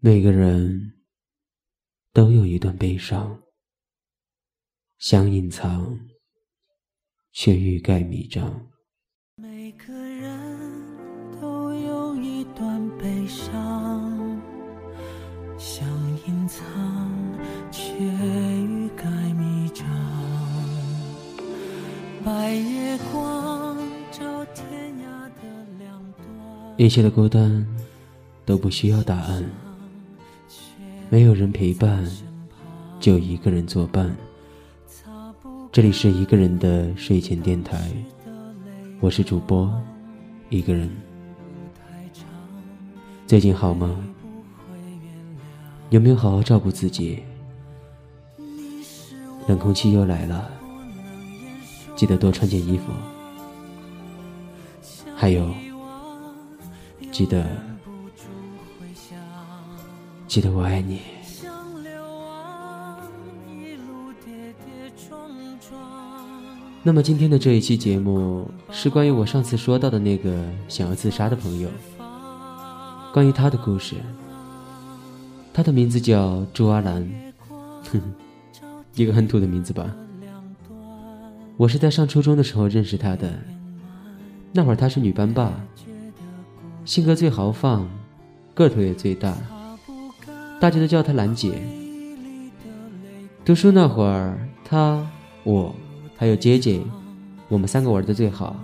每个人都有一段悲伤，想隐藏，却欲盖弥彰。每个人都有一段悲伤，想隐藏，却欲盖弥彰。白月光照天涯的两端。一切的孤单都不需要答案，没有人陪伴，就一个人作伴。这里是一个人的睡前电台，我是主播一个人。最近好吗？有没有好好照顾自己？冷空气又来了，记得多穿件衣服。还有，记得，记得我爱你。那么今天的这一期节目是关于我上次说到的那个想要自杀的朋友，关于他的故事。他的名字叫朱阿兰，哼哼，一个很土的名字吧。我是在上初中的时候认识他的，那会儿他是女班霸，性格最豪放，个头也最大，大家都叫她兰姐。读书那会儿，她、我还有姐姐，我们三个玩的最好。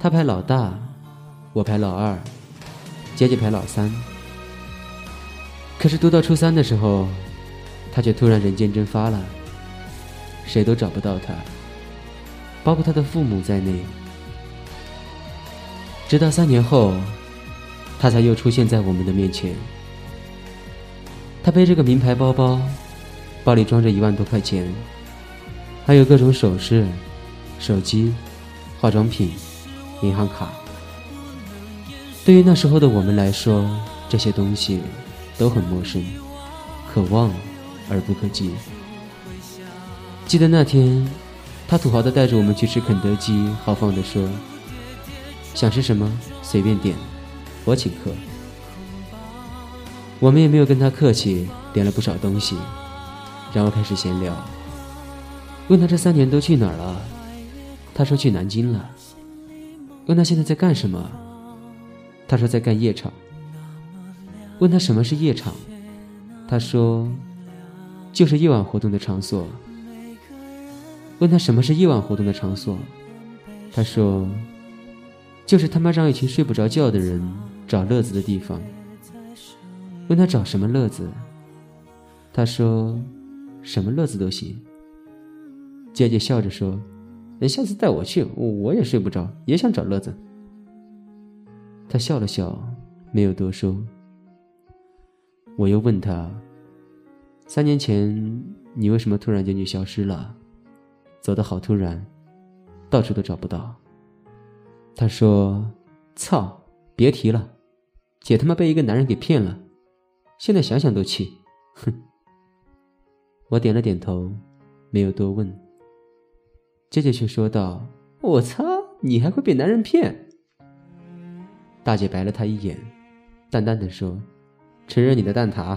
她排老大，我排老二，姐姐排老三。可是读到初三的时候，她却突然人间蒸发了，谁都找不到她，包括她的父母在内。直到三年后，她才又出现在我们的面前。她背着个名牌包包，包里装着一万多块钱，还有各种首饰、手机、化妆品、银行卡。对于那时候的我们来说，这些东西都很陌生，可望而不可及。记得那天，他土豪的带着我们去吃肯德基，豪放地说：“想吃什么随便点，我请客。”我们也没有跟他客气，点了不少东西，然后开始闲聊。问他这三年都去哪儿了，他说去南京了。问他现在在干什么，他说在干夜场。问他什么是夜场，他说就是夜晚活动的场所。问他什么是夜晚活动的场所，他说就是他妈让一群睡不着觉的人找乐子的地方。问他找什么乐子，他说什么乐子都行。姐姐笑着说：“你下次带我去，我我也睡不着，也想找乐子。”他笑了笑，没有多说。我又问他：“三年前你为什么突然间就消失了？走得好突然，到处都找不到。”他说：“操，别提了，姐他妈被一个男人给骗了，现在想想都气。”哼。我点了点头，没有多问。姐姐却说道：“我擦，你还会被男人骗？”大姐白了他一眼，淡淡的说。承认你的蛋挞。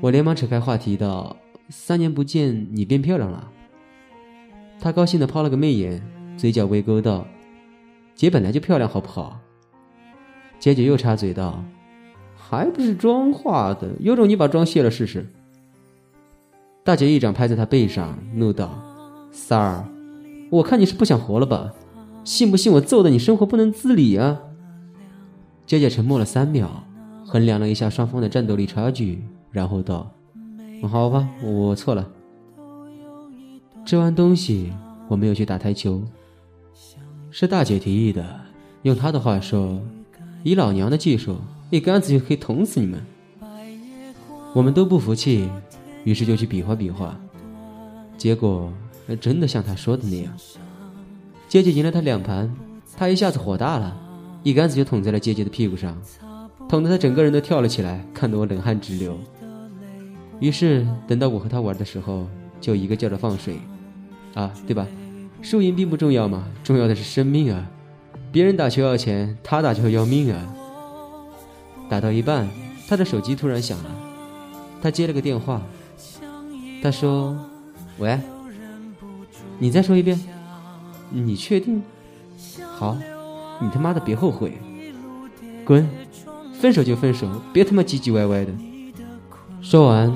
我连忙扯开话题道：“三年不见，你变漂亮了。”他高兴的抛了个媚眼，嘴角微勾道：“姐本来就漂亮，好不好？”姐姐又插嘴道：“还不是妆化的，有种你把妆卸了试试。”大姐一掌拍在他背上，怒道：“三儿，我看你是不想活了吧？信不信我揍的你生活不能自理啊？”姐姐沉默了三秒。衡量了一下双方的战斗力差距，然后道：“好吧，我错了。”吃完东西，我没有去打台球，是大姐提议的。用她的话说：“以老娘的技术，一杆子就可以捅死你们。”我们都不服气，于是就去比划比划。结果还真的像他说的那样，姐姐赢了他两盘，他一下子火大了，一杆子就捅在了姐姐的屁股上。捅得他整个人都跳了起来，看得我冷汗直流。于是等到我和他玩的时候，就一个劲儿的放水，啊，对吧？输赢并不重要嘛，重要的是生命啊！别人打球要钱，他打球要命啊！打到一半，他的手机突然响了，他接了个电话，他说：“喂，你再说一遍，你确定？好，你他妈的别后悔，滚，分手就分手，别他妈唧唧歪歪的。”说完，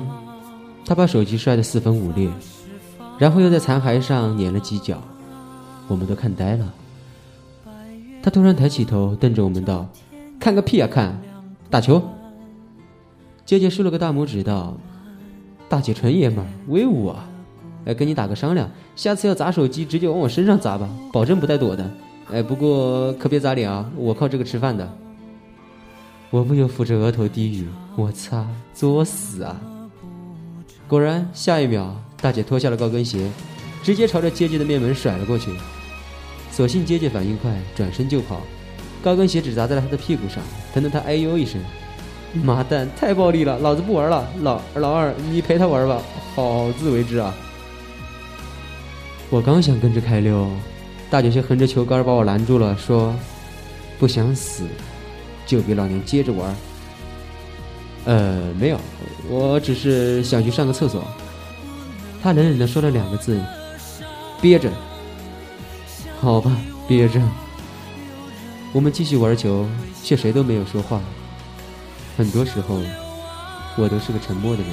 他把手机摔得四分五裂，然后又在残骸上碾了几脚，我们都看呆了。他突然抬起头，瞪着我们道：“看个屁啊看，打球！”姐姐竖了个大拇指道：“大姐纯爷们儿，威武啊！哎，跟你打个商量，下次要砸手机，直接往我身上砸吧，保证不带躲的。哎，不过可别砸脸啊，我靠这个吃饭的。”我不由扶着额头低语：“我擦，作死啊！”果然，下一秒，大姐脱下了高跟鞋，直接朝着姐姐的面门甩了过去。所幸姐姐反应快，转身就跑，高跟鞋只砸在了他的屁股上，疼得他哎呦一声。妈蛋，太暴力了，老子不玩了。老老二，你陪他玩吧，好自为之啊。我刚想跟着开溜，大姐却横着球杆把我拦住了，说：“不想死，就给老娘接着玩。”呃，没有，我只是想去上个厕所。他冷冷的说了两个字：“憋着。”好吧，憋着。我们继续玩球，却谁都没有说话。很多时候，我都是个沉默的人，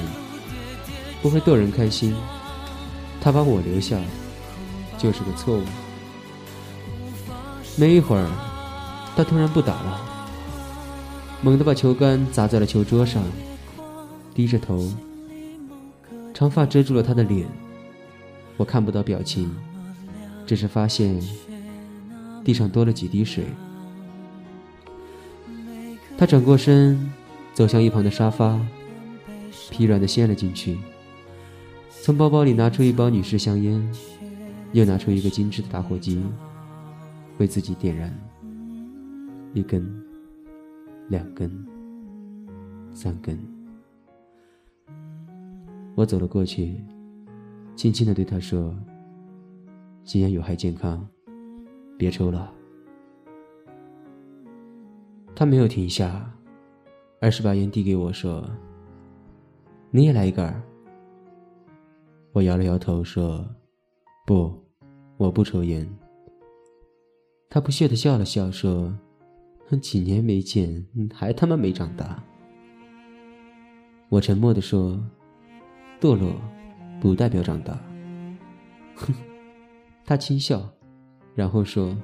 不会逗人开心。他把我留下，就是个错误。没一会儿，他突然不打了，猛地把球杆砸在了球桌上，低着头，长发遮住了他的脸，我看不到表情。只是发现地上多了几滴水。他转过身，走向一旁的沙发，疲软的陷了进去。从包包里拿出一包女士香烟，又拿出一个精致的打火机，为自己点燃。一根，两根，三根。我走了过去，轻轻的对他说。吸烟有害健康，别抽了。他没有停下，而是把烟递给我说：“你也来一根。”我摇了摇头说：“不，我不抽烟。”他不屑的笑了笑说：“几年没见，还他妈没长大。”我沉默的说：“堕落，不代表长大。”哼。他轻笑，然后说：“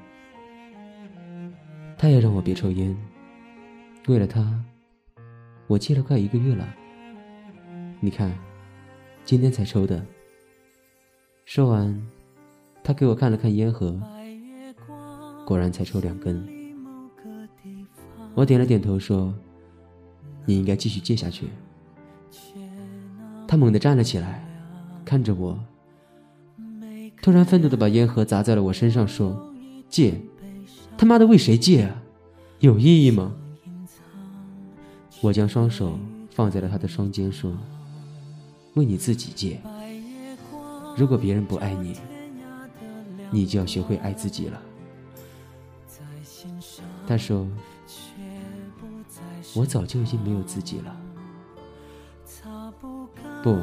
他也让我别抽烟。为了他，我戒了快一个月了。你看，今天才抽的。”说完，他给我看了看烟盒，果然才抽两根。我点了点头说：“你应该继续戒下去。”他猛地站了起来，看着我。突然愤怒的把烟盒砸在了我身上，说：“戒，他妈的为谁戒啊？有意义吗？”我将双手放在了他的双肩，说：“为你自己戒。如果别人不爱你，你就要学会爱自己了。”他说：“我早就已经没有自己了。”不，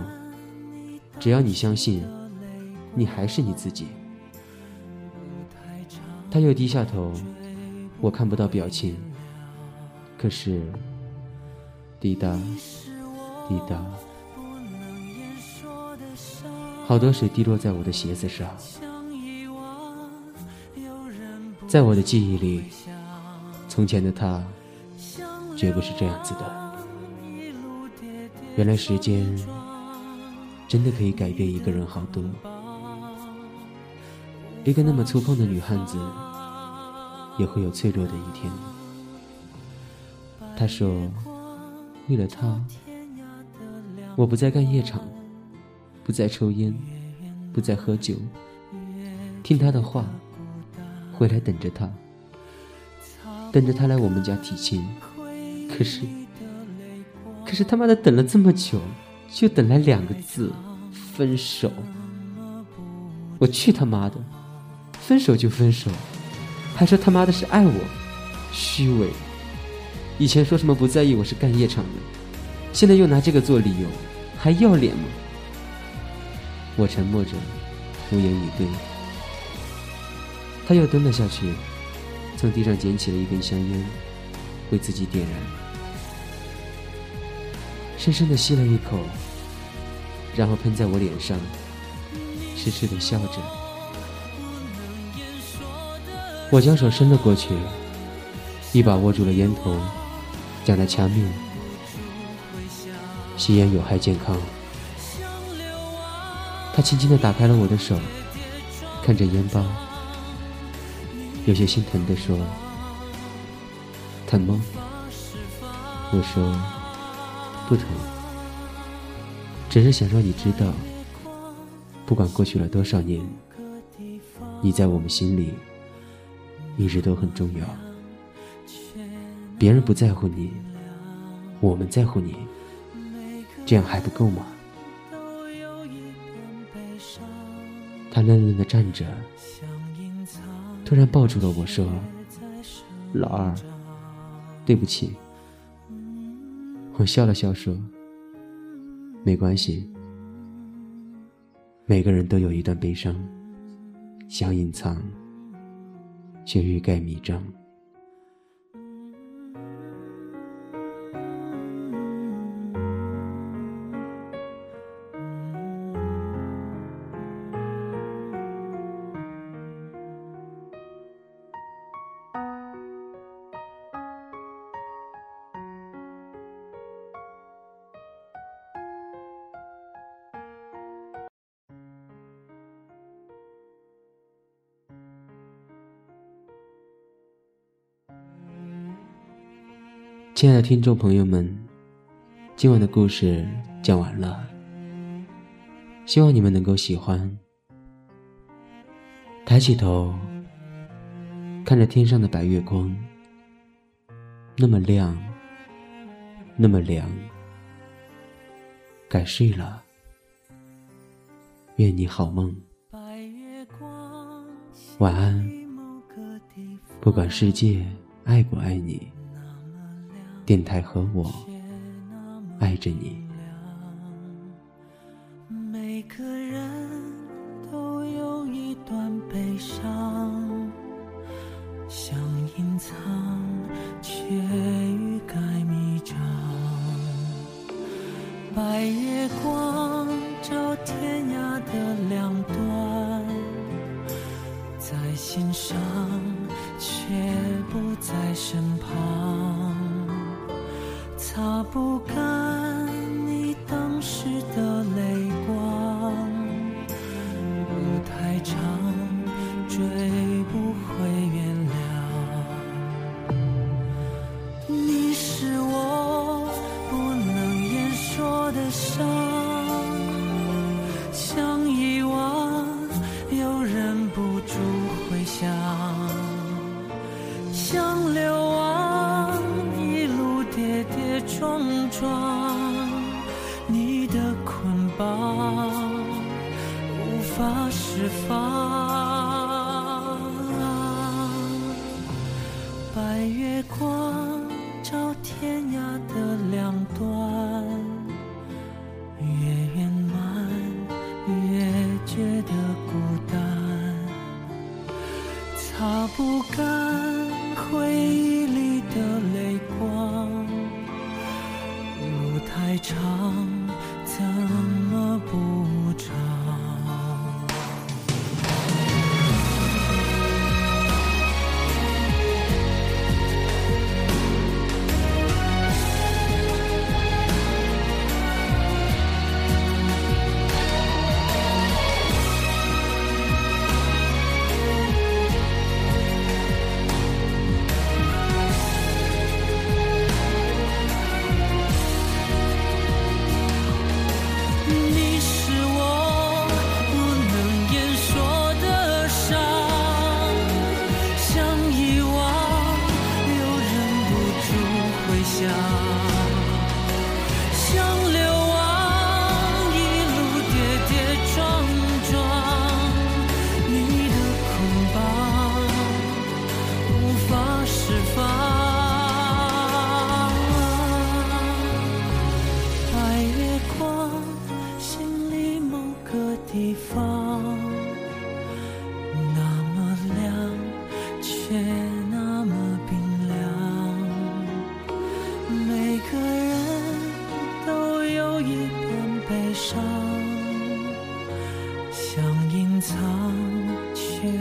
只要你相信。你还是你自己。他又低下头，我看不到表情。可是，滴答，滴答，好多水滴落在我的鞋子上。在我的记忆里，从前的他，绝不是这样子的。原来时间真的可以改变一个人好多。一个那么粗犷的女汉子，也会有脆弱的一天。他说：“为了他，我不再干夜场，不再抽烟，不再喝酒，听他的话，回来等着他，等着他来我们家提亲。可是，可是他妈的等了这么久，就等来两个字：分手。我去他妈的！”分手就分手，还说他妈的是爱我，虚伪。以前说什么不在意我是干夜场的，现在又拿这个做理由，还要脸吗？我沉默着，无言以对。他又蹲了下去，从地上捡起了一根香烟，为自己点燃，深深的吸了一口，然后喷在我脸上，痴痴的笑着。我将手伸了过去，一把握住了烟头，将它掐灭。吸烟有害健康。他轻轻地打开了我的手，看着烟包，有些心疼地说：“疼吗？”我说：“不疼，只是想让你知道，不管过去了多少年，你在我们心里一直都很重要。别人不在乎你，我们在乎你，这样还不够吗？”他愣愣的站着，突然抱住了我说：“老二，对不起。”我笑了笑说：“没关系，每个人都有一段悲伤，想隐藏，却欲盖弥彰。”亲爱的听众朋友们，今晚的故事讲完了，希望你们能够喜欢。抬起头，看着天上的白月光，那么亮，那么凉。该睡了，愿你好梦，晚安。不管世界爱不爱你。电台和我爱着你。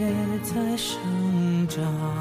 也在生长。